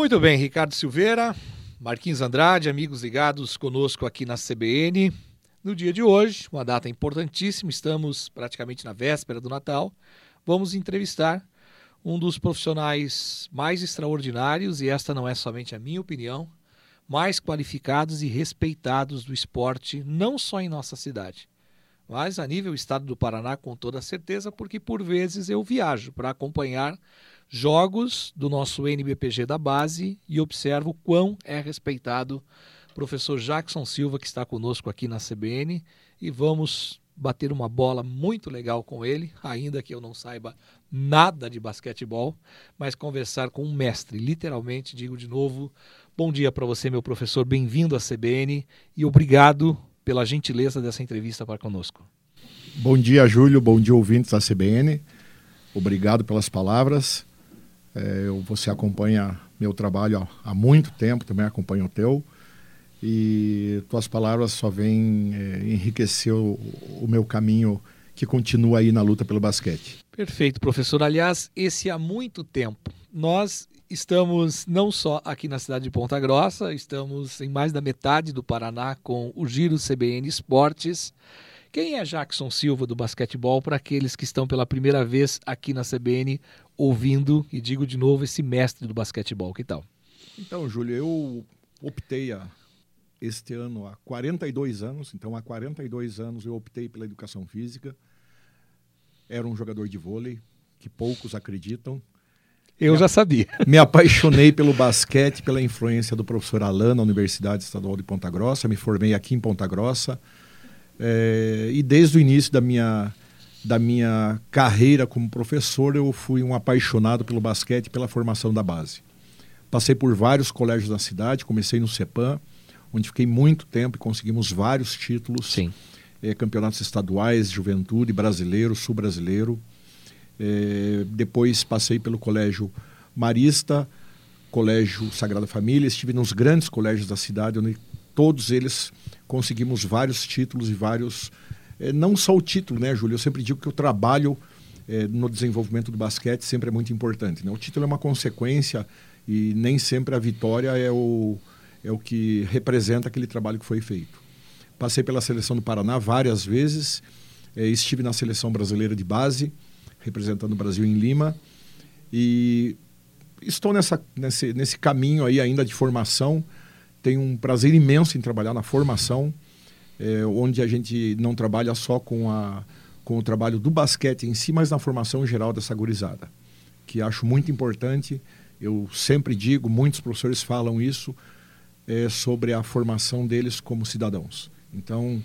Muito bem, Ricardo Silveira, Marquinhos Andrade, amigos ligados conosco aqui na CBN. No dia de hoje, uma data importantíssima, estamos praticamente na véspera do Natal. Vamos entrevistar um dos profissionais mais extraordinários, e esta não é somente a minha opinião, mais qualificados e respeitados do esporte, não só em nossa cidade, mas a nível estado do Paraná, com toda certeza, porque por vezes eu viajo para acompanhar jogos do nosso NBPG da base e observo quão é respeitado o professor Jackson Silva, que está conosco aqui na CBN, e vamos bater uma bola muito legal com ele, ainda que eu não saiba nada de basquetebol, mas conversar com um mestre, literalmente, digo de novo, bom dia para você, meu professor, bem-vindo à CBN e obrigado pela gentileza dessa entrevista para conosco. Bom dia, Júlio, bom dia, ouvintes da CBN, obrigado pelas palavras. É, você acompanha meu trabalho há, há, muito tempo, também acompanho o teu. E tuas palavras só vêm é, enriquecer o, o meu caminho que continua aí na luta pelo basquete. Perfeito, professor. Aliás, esse há muito tempo. Nós estamos não só aqui na cidade de Ponta Grossa, estamos em mais da metade do Paraná com o Giro CBN Esportes. Quem é Jackson Silva do basquetebol para aqueles que estão pela primeira vez aqui na CBN ouvindo, e digo de novo, esse mestre do basquetebol? Que tal? Então, Júlio, eu optei a, este ano há 42 anos, então há 42 anos eu optei pela educação física. Era um jogador de vôlei, que poucos acreditam. Eu me, já sabia. Me apaixonei pelo basquete, pela influência do professor Alan na Universidade Estadual de Ponta Grossa. Me formei aqui em Ponta Grossa. É, e desde o início da minha, da minha carreira como professor, eu fui um apaixonado pelo basquete e pela formação da base. Passei por vários colégios da cidade, comecei no CEPAM, onde fiquei muito tempo e conseguimos vários títulos. É, campeonatos estaduais, juventude, brasileiro, sul-brasileiro. É, depois passei pelo colégio Marista, colégio Sagrada Família, estive nos grandes colégios da cidade, onde todos eles conseguimos vários títulos e vários. É, não só o título, né, Júlio? Eu sempre digo que o trabalho é, no desenvolvimento do basquete sempre é muito importante. Né? O título é uma consequência e nem sempre a vitória é o, é o que representa aquele trabalho que foi feito. Passei pela seleção do Paraná várias vezes, é, estive na seleção brasileira de base, representando o Brasil em Lima, e estou nessa, nesse, nesse caminho aí ainda de formação tenho um prazer imenso em trabalhar na formação, é, onde a gente não trabalha só com, a, com o trabalho do basquete em si, mas na formação geral dessa gurizada, que acho muito importante. Eu sempre digo, muitos professores falam isso, é, sobre a formação deles como cidadãos. Então,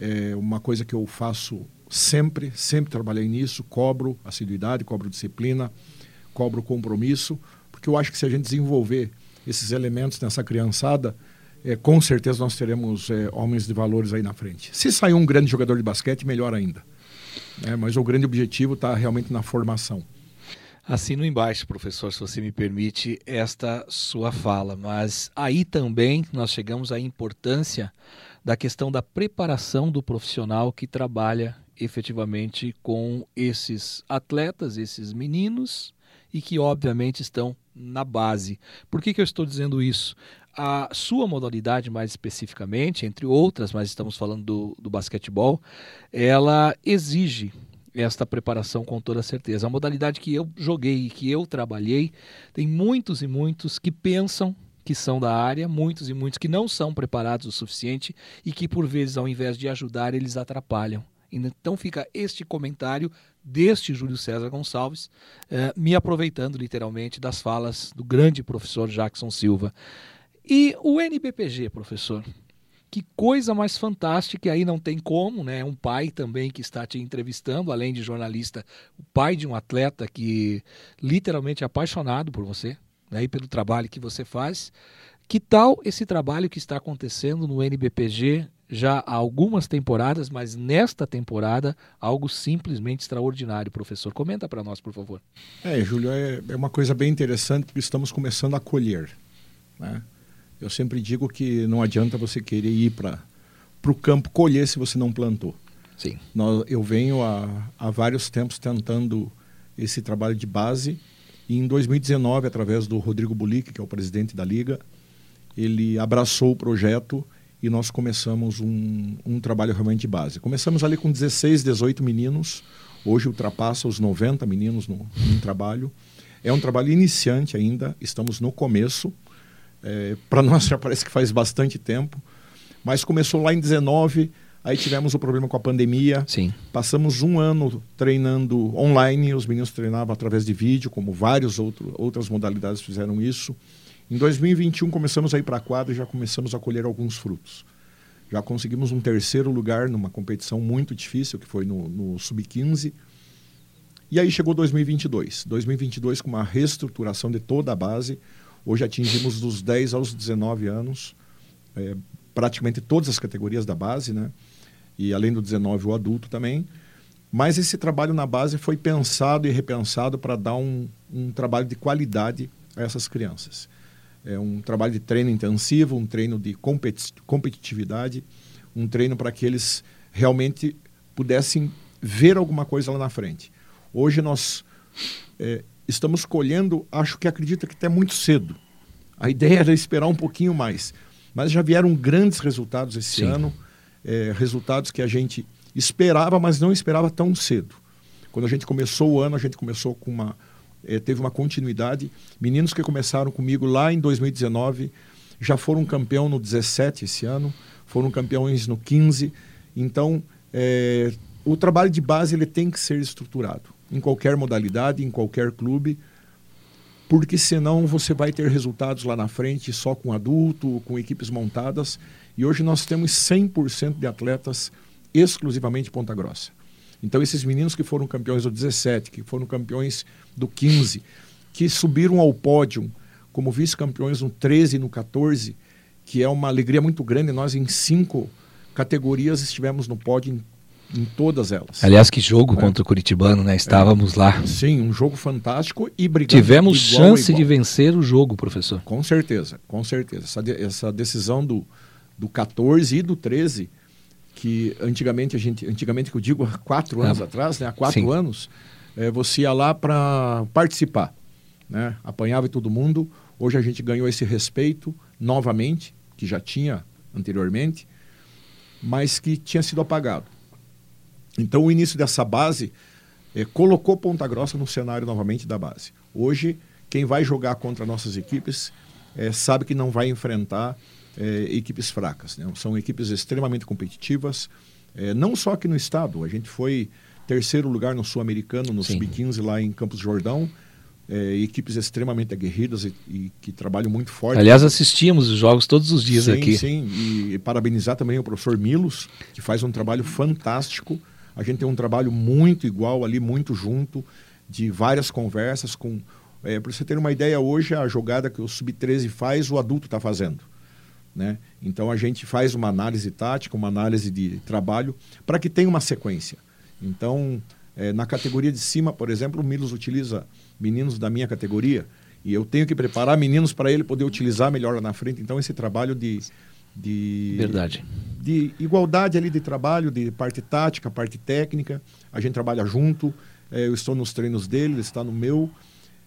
é uma coisa que eu faço sempre, sempre trabalhei nisso, cobro assiduidade, cobro disciplina, cobro compromisso, porque eu acho que se a gente desenvolver esses elementos nessa criançada, é, com certeza nós teremos é, homens de valores aí na frente. Se sair um grande jogador de basquete, melhor ainda. É, mas o grande objetivo está realmente na formação. Assino embaixo, professor, se você me permite, esta sua fala. Mas aí também nós chegamos à importância da questão da preparação do profissional que trabalha efetivamente com esses atletas, esses meninos, e que obviamente estão na base. Por que, que eu estou dizendo isso? A sua modalidade, mais especificamente, entre outras, mas estamos falando do, do basquetebol, ela exige esta preparação com toda certeza. A modalidade que eu joguei e que eu trabalhei, tem muitos e muitos que pensam que são da área, muitos e muitos que não são preparados o suficiente e que, por vezes, ao invés de ajudar, eles atrapalham. Então fica este comentário deste Júlio César Gonçalves, eh, me aproveitando literalmente das falas do grande professor Jackson Silva. E o NBPG, professor, que coisa mais fantástica, aí não tem como, né? Um pai também que está te entrevistando, além de jornalista, o pai de um atleta que literalmente é apaixonado por você, né? E pelo trabalho que você faz. Que tal esse trabalho que está acontecendo no NBPG já há algumas temporadas, mas nesta temporada algo simplesmente extraordinário, professor. Comenta para nós, por favor. É, Júlio, é, é, uma coisa bem interessante porque estamos começando a colher. Né? Eu sempre digo que não adianta você querer ir para o campo colher se você não plantou. Sim. Nós, eu venho há, há vários tempos tentando esse trabalho de base E em 2019, através do Rodrigo Bulic, que é o presidente da Liga, ele abraçou o projeto e nós começamos um, um trabalho realmente de base. Começamos ali com 16, 18 meninos, hoje ultrapassa os 90 meninos no, no trabalho. É um trabalho iniciante ainda, estamos no começo. É, Para nós já parece que faz bastante tempo, mas começou lá em 19, aí tivemos o problema com a pandemia. Sim. Passamos um ano treinando online, os meninos treinavam através de vídeo, como várias outras modalidades fizeram isso. Em 2021 começamos a ir para a quadra e já começamos a colher alguns frutos. Já conseguimos um terceiro lugar numa competição muito difícil, que foi no, no Sub-15. E aí chegou 2022. 2022 com uma reestruturação de toda a base. Hoje atingimos dos 10 aos 19 anos, é, praticamente todas as categorias da base, né? E além do 19, o adulto também. Mas esse trabalho na base foi pensado e repensado para dar um, um trabalho de qualidade a essas crianças. É um trabalho de treino intensivo, um treino de competitividade, um treino para que eles realmente pudessem ver alguma coisa lá na frente. Hoje nós é, estamos colhendo, acho que acredita que até muito cedo. A ideia era esperar um pouquinho mais, mas já vieram grandes resultados esse Sim. ano, é, resultados que a gente esperava, mas não esperava tão cedo. Quando a gente começou o ano, a gente começou com uma é, teve uma continuidade. Meninos que começaram comigo lá em 2019 já foram campeão no 17 esse ano, foram campeões no 15. Então, é, o trabalho de base ele tem que ser estruturado em qualquer modalidade, em qualquer clube, porque senão você vai ter resultados lá na frente só com adulto, com equipes montadas. E hoje nós temos 100% de atletas exclusivamente Ponta Grossa. Então, esses meninos que foram campeões do 17, que foram campeões do 15, que subiram ao pódio como vice-campeões no 13 e no 14, que é uma alegria muito grande. Nós, em cinco categorias, estivemos no pódio em, em todas elas. Aliás, que jogo é. contra o Curitibano, né? Estávamos é. lá. Sim, um jogo fantástico e brigando. Tivemos chance de vencer o jogo, professor. Com certeza, com certeza. Essa, de, essa decisão do, do 14 e do 13 que antigamente a gente, antigamente que eu digo há quatro anos é. atrás, né, há quatro Sim. anos, é, você ia lá para participar, né, apanhava todo mundo. Hoje a gente ganhou esse respeito novamente, que já tinha anteriormente, mas que tinha sido apagado. Então o início dessa base é, colocou Ponta Grossa no cenário novamente da base. Hoje quem vai jogar contra nossas equipes é, sabe que não vai enfrentar é, equipes fracas. Né? São equipes extremamente competitivas, é, não só aqui no estado. A gente foi terceiro lugar no Sul-Americano, no Sub-15 lá em Campos Jordão. É, equipes extremamente aguerridas e, e, que trabalham muito forte. Aliás, assistimos os jogos todos os dias sim, aqui. Sim, e, e parabenizar também o professor Milos, que faz um trabalho fantástico. A gente tem um trabalho muito igual ali, muito junto, de várias conversas com. É, Para você ter uma ideia, hoje a jogada que o Sub-13 faz, o adulto está fazendo. Né? Então a gente faz uma análise tática, uma análise de trabalho para que tenha uma sequência. Então, é, na categoria de cima, por exemplo, o Milos utiliza meninos da minha categoria e eu tenho que preparar meninos para ele poder utilizar melhor lá na frente. Então, esse trabalho de, de verdade de igualdade ali de trabalho, de parte tática, parte técnica, a gente trabalha junto. É, eu estou nos treinos dele, ele está no meu.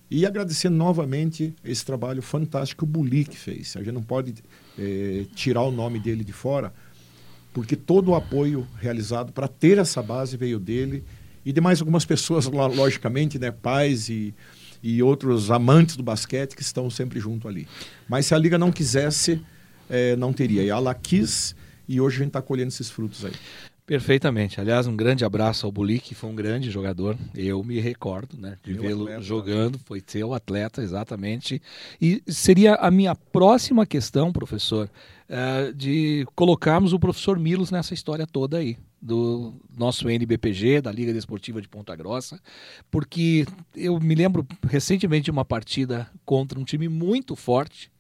E agradecer novamente esse trabalho fantástico que o Bulik fez. A gente não pode é, tirar o nome dele de fora, porque todo o apoio realizado para ter essa base veio dele e de mais algumas pessoas, logicamente, né, pais e, e outros amantes do basquete que estão sempre junto ali. Mas se a liga não quisesse, é, não teria. E ela quis e hoje a gente está colhendo esses frutos aí. Perfeitamente. Aliás, um grande abraço ao Buli, que foi um grande jogador. Eu me recordo né, de vê-lo jogando, foi seu atleta, exatamente. E seria a minha próxima questão, professor, uh, de colocarmos o professor Milos nessa história toda aí, do nosso NBPG, da Liga Desportiva de Ponta Grossa, porque eu me lembro recentemente de uma partida contra um time muito forte,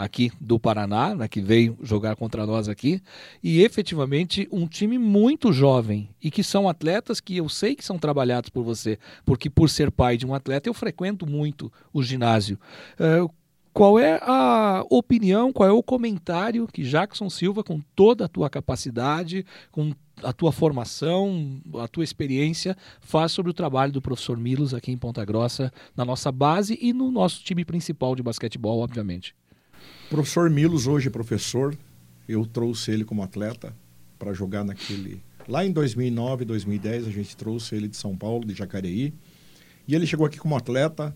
aqui do Paraná, né, que veio jogar contra nós aqui, e efetivamente um time muito jovem e que são atletas que eu sei que são trabalhados por você, porque por ser pai de um atleta eu frequento muito o ginásio. Uh, qual é a opinião, qual é o comentário que Jackson Silva, com toda a tua capacidade, com a tua formação, a tua experiência, faz sobre o trabalho do professor Milos aqui em Ponta Grossa, na nossa base e no nosso time principal de basquetebol, obviamente. Professor Milos, hoje professor, eu trouxe ele como atleta para jogar naquele. Lá em 2009, 2010, a gente trouxe ele de São Paulo, de Jacareí. E ele chegou aqui como atleta,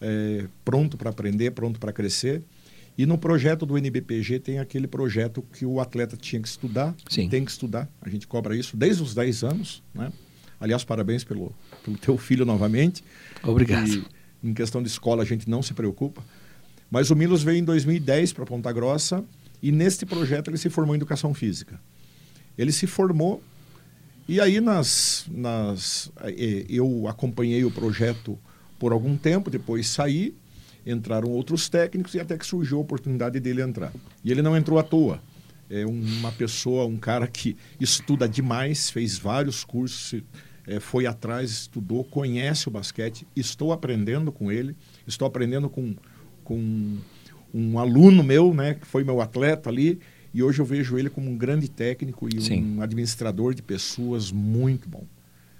é, pronto para aprender, pronto para crescer. E no projeto do NBPG tem aquele projeto que o atleta tinha que estudar, Sim. tem que estudar. A gente cobra isso desde os 10 anos, né? Aliás, parabéns pelo, pelo teu filho novamente. Obrigado. E, em questão de escola, a gente não se preocupa. Mas o Milos veio em 2010 para Ponta Grossa e neste projeto ele se formou em Educação Física. Ele se formou e aí nas, nas, eh, eu acompanhei o projeto por algum tempo, depois saí, entraram outros técnicos e até que surgiu a oportunidade dele entrar. E ele não entrou à toa. É uma pessoa, um cara que estuda demais, fez vários cursos, é, foi atrás, estudou, conhece o basquete. Estou aprendendo com ele, estou aprendendo com, com um aluno meu, né, que foi meu atleta ali, e hoje eu vejo ele como um grande técnico e Sim. um administrador de pessoas muito bom.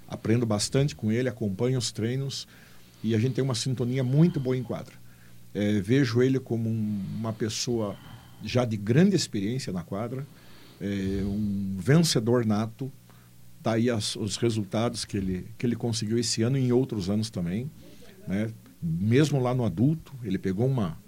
Aprendo bastante com ele, acompanho os treinos e a gente tem uma sintonia muito boa em quadra. É, vejo ele como um, uma pessoa já de grande experiência na quadra, é, um vencedor nato. Está aí as, os resultados que ele, que ele conseguiu esse ano e em outros anos também. Né? Mesmo lá no adulto, ele pegou uma,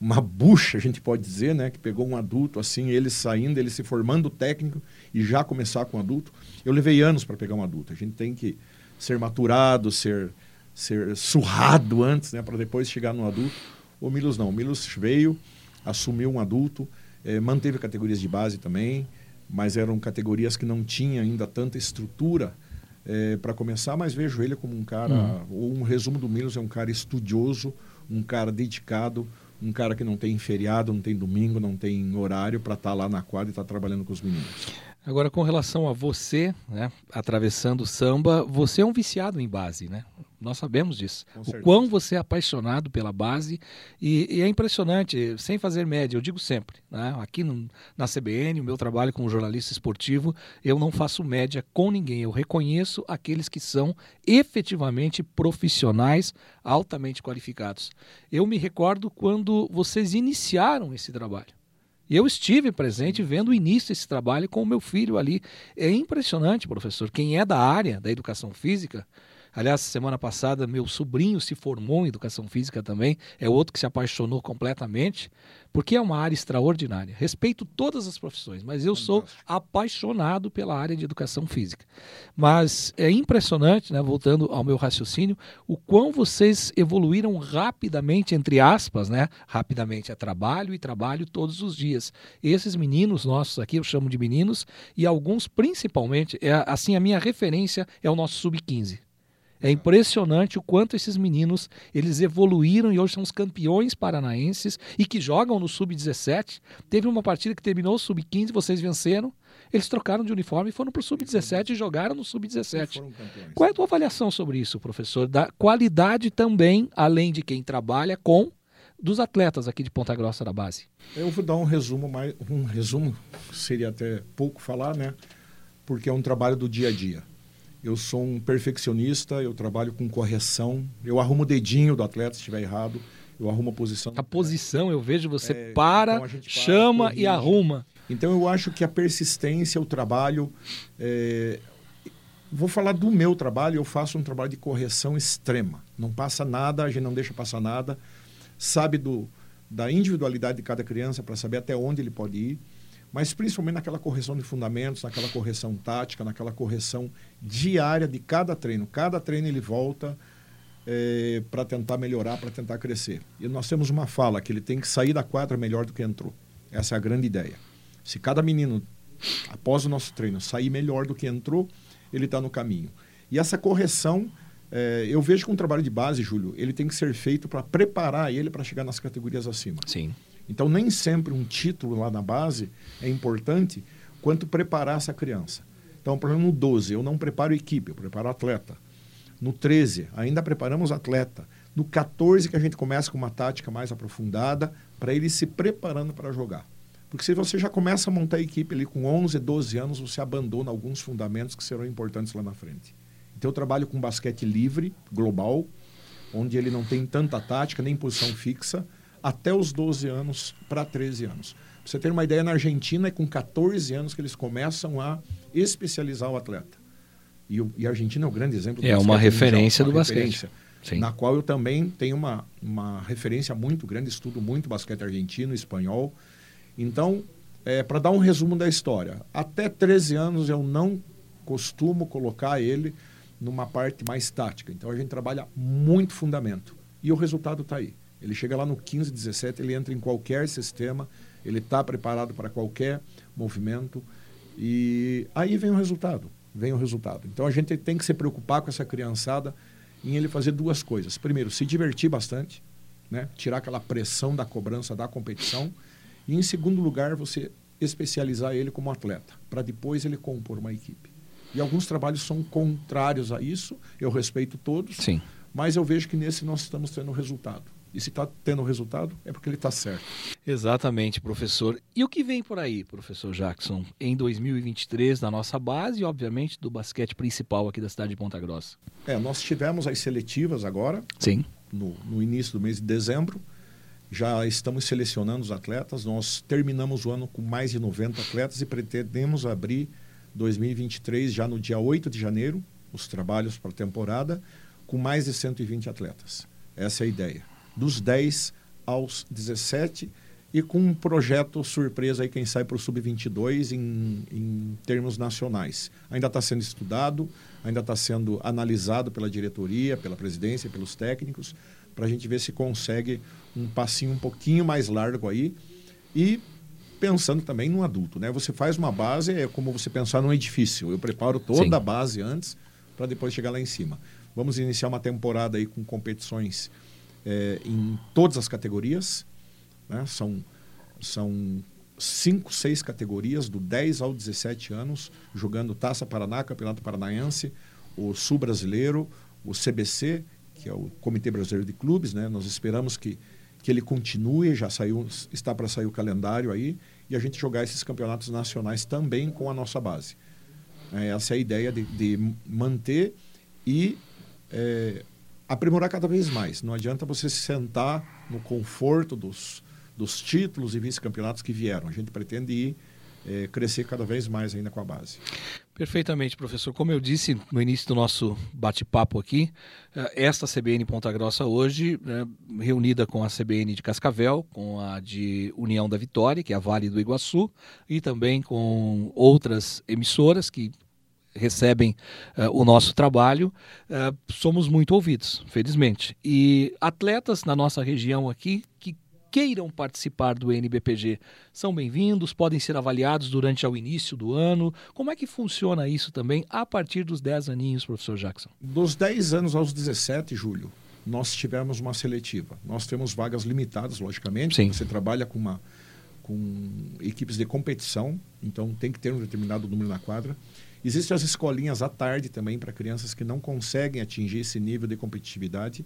uma bucha, a gente pode dizer, né? Que pegou um adulto assim, ele saindo, ele se formando técnico e já começar com adulto. Eu levei anos para pegar um adulto. A gente tem que ser maturado, ser ser surrado antes, né, para depois chegar no adulto. O Milos não. O Milos veio, assumiu um adulto, eh, manteve categorias de base também, mas eram categorias que não tinham ainda tanta estrutura eh, para começar. Mas vejo ele como um cara, uhum. um resumo do Milos é um cara estudioso, um cara dedicado, um cara que não tem feriado, não tem domingo, não tem horário para estar tá lá na quadra e estar tá trabalhando com os meninos. Agora, com relação a você, né, atravessando o samba, você é um viciado em base, né? Nós sabemos disso. o quão você é apaixonado pela base e, e, é impressionante, sem fazer média, eu digo sempre, né? aqui no, na CBN, o meu trabalho como jornalista esportivo, eu não faço média com ninguém, eu reconheço aqueles que são efetivamente profissionais altamente qualificados. Eu me recordo quando vocês iniciaram esse trabalho. Eu estive presente vendo o início desse trabalho com o meu filho ali. É impressionante, professor. Quem é da área da educação física Aliás, semana passada, meu sobrinho se formou em educação física também, é outro que se apaixonou completamente, porque é uma área extraordinária. Respeito todas as profissões, mas eu sou apaixonado pela área de educação física. Mas é impressionante, né, voltando ao meu raciocínio, o quão vocês evoluíram rapidamente, entre aspas, né? Rapidamente é trabalho e trabalho todos os dias. Esses meninos nossos aqui, eu chamo de meninos, e alguns principalmente, é assim, a minha referência é o nosso sub-15 é impressionante o quanto esses meninos eles evoluíram e hoje são os campeões paranaenses e que jogam no sub-17. Teve uma partida que terminou o sub-15, vocês venceram. Eles trocaram de uniforme e foram para o sub-17 e jogaram no sub-17. Qual é a tua avaliação sobre isso, professor? Da qualidade também, além de quem trabalha com dos atletas aqui de Ponta Grossa da base. Eu vou dar um resumo mais, um resumo seria até pouco falar, né? Porque é um trabalho do dia a dia. Eu sou um perfeccionista, eu trabalho com correção, eu arrumo o dedinho do atleta se estiver errado, eu arrumo a posição. A posição, eu vejo você é, para, então para, chama corrige. e arruma. Então eu acho que a persistência, o trabalho. É... Vou falar do meu trabalho, eu faço um trabalho de correção extrema. Não passa nada, a gente não deixa passar nada. Sabe do, da individualidade de cada criança para saber até onde ele pode ir mas principalmente naquela correção de fundamentos, naquela correção tática, naquela correção diária de cada treino. Cada treino ele volta é, para tentar melhorar, para tentar crescer. E nós temos uma fala que ele tem que sair da quadra melhor do que entrou. Essa é a grande ideia. Se cada menino, após o nosso treino, sair melhor do que entrou, ele está no caminho. E essa correção, é, eu vejo que um trabalho de base, Júlio, ele tem que ser feito para preparar ele para chegar nas categorias acima. Sim. Então, nem sempre um título lá na base é importante quanto preparar essa criança. Então, por exemplo, no 12, eu não preparo equipe, eu preparo atleta. No 13, ainda preparamos atleta. No 14 que a gente começa com uma tática mais aprofundada para ele se preparando para jogar. Porque se você já começa a montar a equipe ali com 11, 12 anos, você abandona alguns fundamentos que serão importantes lá na frente. Então eu trabalho com basquete livre, global, onde ele não tem tanta tática, nem posição fixa, até os 12 anos para 13 anos. Pra você ter uma ideia, na Argentina é com 14 anos que eles começam a especializar o atleta. E, o, e a Argentina é um grande exemplo do É uma referência mundial, uma do referência, basquete. Sim. Na qual eu também tenho uma, uma referência muito grande, estudo muito basquete argentino, espanhol. Então, é, para dar um resumo da história, até 13 anos eu não costumo colocar ele numa parte mais tática. Então a gente trabalha muito fundamento. E o resultado está aí. Ele chega lá no 15, 17, ele entra em qualquer sistema, ele está preparado para qualquer movimento. E aí vem o resultado. Vem o resultado. Então a gente tem que se preocupar com essa criançada em ele fazer duas coisas. Primeiro, se divertir bastante, né? tirar aquela pressão da cobrança da competição. E em segundo lugar, você especializar ele como atleta, para depois ele compor uma equipe. E alguns trabalhos são contrários a isso, eu respeito todos, Sim. mas eu vejo que nesse nós estamos tendo resultado. E se está tendo resultado, é porque ele está certo. Exatamente, professor. E o que vem por aí, professor Jackson, em 2023, na nossa base e, obviamente, do basquete principal aqui da cidade de Ponta Grossa? É, nós tivemos as seletivas agora. Sim. No, no início do mês de dezembro. Já estamos selecionando os atletas. Nós terminamos o ano com mais de 90 atletas e pretendemos abrir 2023, já no dia 8 de janeiro, os trabalhos para a temporada, com mais de 120 atletas. Essa é a ideia. Dos 10 aos 17 e com um projeto surpresa aí, quem sai para o Sub-22 em, em termos nacionais. Ainda está sendo estudado, ainda está sendo analisado pela diretoria, pela presidência, pelos técnicos, para a gente ver se consegue um passinho um pouquinho mais largo aí. E pensando também no adulto, né? Você faz uma base, é como você pensar num edifício. Eu preparo toda Sim. a base antes para depois chegar lá em cima. Vamos iniciar uma temporada aí com competições é, em todas as categorias, né? São são cinco, seis categorias, do 10 ao 17 anos, jogando Taça Paraná, Campeonato Paranaense, o Sul Brasileiro, o CBC, que é o Comitê Brasileiro de Clubes, né? Nós esperamos que que ele continue, já saiu, está para sair o calendário aí, e a gente jogar esses campeonatos nacionais também com a nossa base. É, essa é a ideia de, de manter e é, aprimorar cada vez mais. Não adianta você se sentar no conforto dos, dos títulos e vice-campeonatos que vieram. A gente pretende ir é, crescer cada vez mais ainda com a base. Perfeitamente, professor. Como eu disse no início do nosso bate-papo aqui, eh, esta CBN Ponta Grossa hoje, né, reunida com a CBN de Cascavel, com a de União da Vitória, que é a Vale do Iguaçu, e também com outras emissoras que recebem uh, o nosso trabalho, uh, somos muito ouvidos, felizmente. E atletas na nossa região aqui que queiram participar do NBPG são bem-vindos, podem ser avaliados durante o início do ano. Como é que funciona isso também a partir dos 10 aninhos, professor Jackson? Dos 10 anos aos 17, Júlio, nós tivemos uma seletiva. Nós temos vagas limitadas, logicamente. Sim. Você trabalha com, uma, com equipes de competição, então tem que ter um determinado número na quadra. Existem as escolinhas à tarde também para crianças que não conseguem atingir esse nível de competitividade.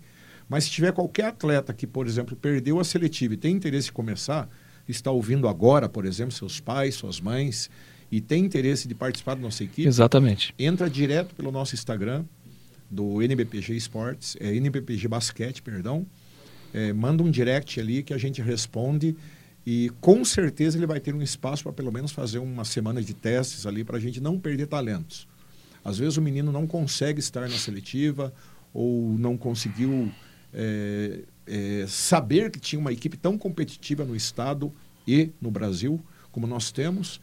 Mas se tiver qualquer atleta que, por exemplo, perdeu a seletiva e tem interesse em começar, está ouvindo agora, por exemplo, seus pais, suas mães, e tem interesse de participar da nossa equipe, Exatamente. entra direto pelo nosso Instagram, do NBPG Esportes, é NBPG Basquete, perdão, é, manda um direct ali que a gente responde e com certeza ele vai ter um espaço para pelo menos fazer uma semana de testes ali para a gente não perder talentos. Às vezes o menino não consegue estar na seletiva ou não conseguiu é, é, saber que tinha uma equipe tão competitiva no estado e no Brasil como nós temos.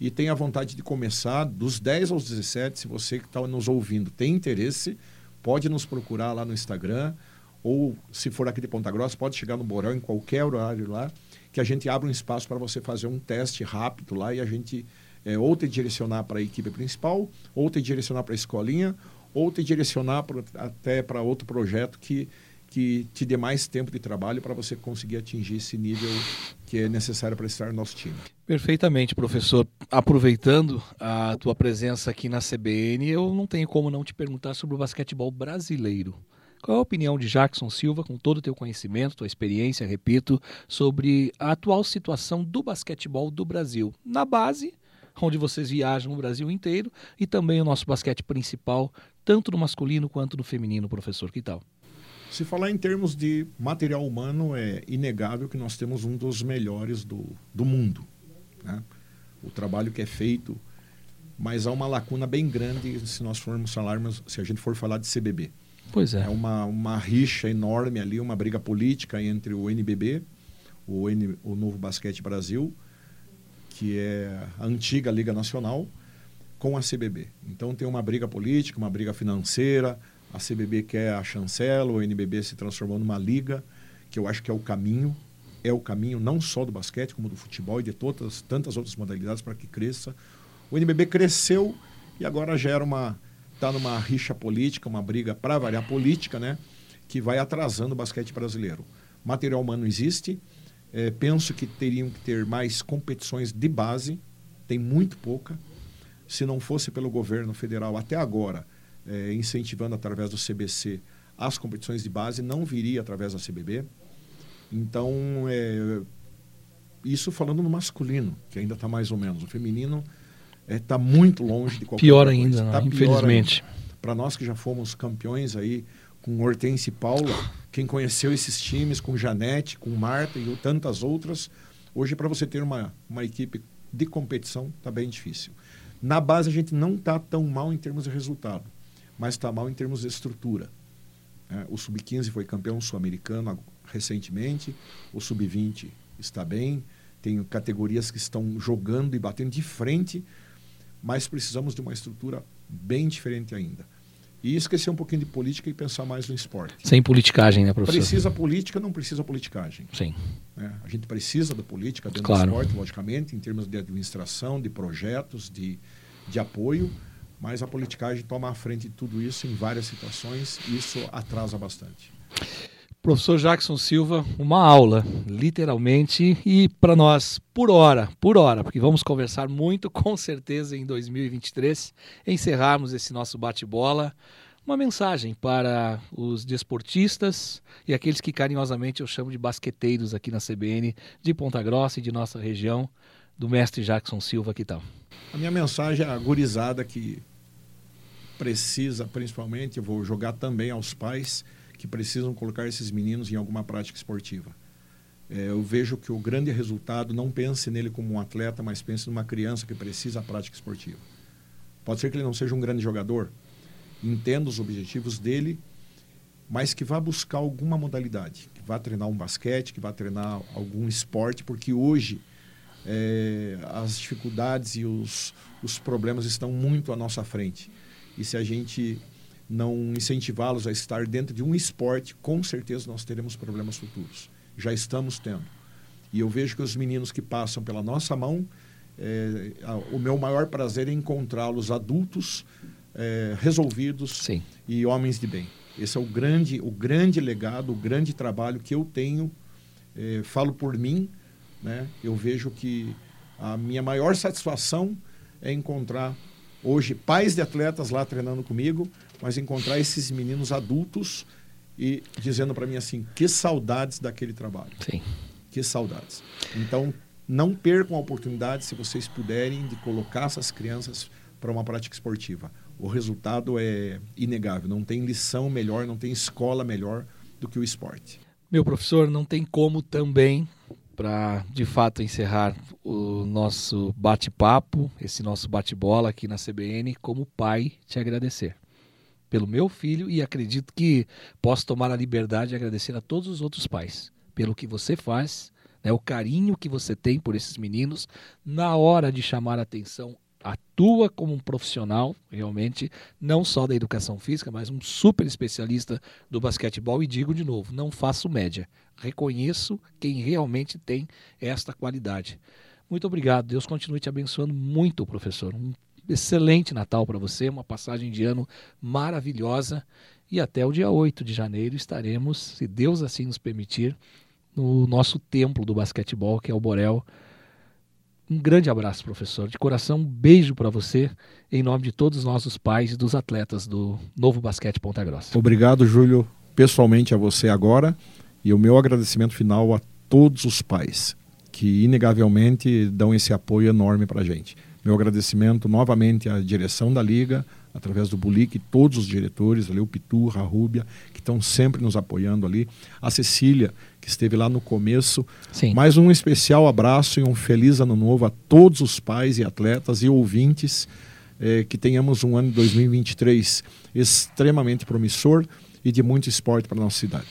E tem a vontade de começar dos 10 aos 17, se você que está nos ouvindo tem interesse, pode nos procurar lá no Instagram. Ou se for aqui de Ponta Grossa, pode chegar no Borão em qualquer horário lá, que a gente abre um espaço para você fazer um teste rápido lá e a gente é, ou te direcionar para a equipe principal, ou te direcionar para a escolinha, ou te direcionar até para outro projeto que que te dê mais tempo de trabalho para você conseguir atingir esse nível que é necessário para estar no nosso time. Perfeitamente, professor. Aproveitando a tua presença aqui na CBN, eu não tenho como não te perguntar sobre o basquetebol brasileiro. Qual é a opinião de Jackson Silva, com todo o teu conhecimento, tua experiência, repito, sobre a atual situação do basquetebol do Brasil? Na base, onde vocês viajam o Brasil inteiro, e também o nosso basquete principal, tanto no masculino quanto no feminino, professor. Que tal? Se falar em termos de material humano, é inegável que nós temos um dos melhores do, do mundo. Né? O trabalho que é feito, mas há uma lacuna bem grande se nós formos falarmos, se a gente for falar de CBB. Pois é. É uma, uma rixa enorme ali, uma briga política entre o NBB, o, N, o Novo Basquete Brasil, que é a antiga Liga Nacional, com a CBB. Então tem uma briga política, uma briga financeira, a CBB quer a chancela, o NBB se transformou numa liga, que eu acho que é o caminho, é o caminho não só do basquete, como do futebol e de todas tantas outras modalidades para que cresça. O NBB cresceu e agora gera uma está numa rixa política, uma briga para variar política, né, que vai atrasando o basquete brasileiro. Material humano existe, é, penso que teriam que ter mais competições de base, tem muito pouca. Se não fosse pelo governo federal até agora, é, incentivando através do CBC as competições de base, não viria através da CBB. Então, é, isso falando no masculino, que ainda está mais ou menos. O feminino está é, muito longe de qualquer Pior ainda, né? tá infelizmente. Para nós que já fomos campeões aí com Hortense e Paula, quem conheceu esses times com Janete, com Marta e tantas outras, hoje para você ter uma, uma equipe de competição está bem difícil. Na base a gente não está tão mal em termos de resultado mas está mal em termos de estrutura. É, o Sub-15 foi campeão sul-americano recentemente, o Sub-20 está bem, tem categorias que estão jogando e batendo de frente, mas precisamos de uma estrutura bem diferente ainda. E esquecer um pouquinho de política e pensar mais no esporte. Sem politicagem, né, professor? Precisa política, não precisa politicagem. Sim. É, a gente precisa da política dentro claro. do esporte, logicamente, em termos de administração, de projetos, de, de apoio, mas a politicagem toma a frente de tudo isso em várias situações e isso atrasa bastante. Professor Jackson Silva, uma aula, literalmente, e para nós, por hora, por hora, porque vamos conversar muito, com certeza, em 2023, encerrarmos esse nosso bate-bola. Uma mensagem para os desportistas e aqueles que carinhosamente eu chamo de basqueteiros aqui na CBN de Ponta Grossa e de nossa região, do mestre Jackson Silva, que tal? A minha mensagem é a gurizada que precisa, principalmente, vou jogar também aos pais que precisam colocar esses meninos em alguma prática esportiva. É, eu vejo que o grande resultado, não pense nele como um atleta, mas pense numa criança que precisa prática esportiva. Pode ser que ele não seja um grande jogador, entenda os objetivos dele, mas que vá buscar alguma modalidade, que vá treinar um basquete, que vá treinar algum esporte, porque hoje é, as dificuldades e os, os problemas estão muito à nossa frente. E se a gente não incentivá-los a estar dentro de um esporte, com certeza nós teremos problemas futuros. Já estamos tendo. E eu vejo que os meninos que passam pela nossa mão, é, a, o meu maior prazer é encontrá-los adultos, é, resolvidos Sim. e homens de bem. Esse é o grande, o grande legado, o grande trabalho que eu tenho. É, falo por mim, né? Eu vejo que a minha maior satisfação é encontrar hoje pais de atletas lá treinando comigo, mas encontrar esses meninos adultos e dizendo para mim assim, que saudades daquele trabalho. Sim. Que saudades. Então, não percam a oportunidade, se vocês puderem, de colocar essas crianças para uma prática esportiva. O resultado é inegável. Não tem lição melhor, não tem escola melhor do que o esporte. Meu professor, não tem como também para de fato encerrar o nosso bate-papo, esse nosso bate-bola aqui na CBN, como pai, te agradecer. Pelo meu filho e acredito que posso tomar a liberdade de agradecer a todos os outros pais pelo que você faz, né, o carinho que você tem por esses meninos na hora de chamar a atenção atua como um profissional, realmente, não só da educação física, mas um super especialista do basquetebol. E digo de novo: não faço média. Reconheço quem realmente tem esta qualidade. Muito obrigado. Deus continue te abençoando muito, professor. Um excelente Natal para você, uma passagem de ano maravilhosa. E até o dia 8 de janeiro estaremos, se Deus assim nos permitir, no nosso templo do basquetebol, que é o Borel um grande abraço, professor. De coração, um beijo para você, em nome de todos os pais e dos atletas do Novo Basquete Ponta Grossa. Obrigado, Júlio. pessoalmente a você agora e o meu agradecimento final a todos os pais que inegavelmente dão esse apoio enorme para a gente. Meu agradecimento novamente à direção da Liga, através do Bulic, todos os diretores, ali, o Pitu, a Rúbia, que estão sempre nos apoiando ali. A Cecília, que esteve lá no começo. Sim. Mais um especial abraço e um feliz ano novo a todos os pais e atletas e ouvintes. Eh, que tenhamos um ano de 2023 extremamente promissor e de muito esporte para a nossa cidade.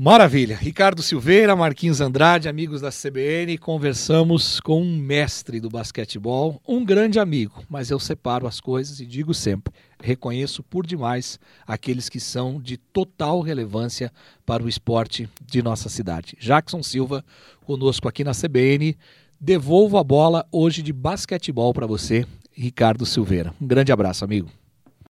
Maravilha. Ricardo Silveira, Marquinhos Andrade, amigos da CBN, conversamos com um mestre do basquetebol, um grande amigo, mas eu separo as coisas e digo sempre: reconheço por demais aqueles que são de total relevância para o esporte de nossa cidade. Jackson Silva, conosco aqui na CBN. Devolvo a bola hoje de basquetebol para você, Ricardo Silveira. Um grande abraço, amigo.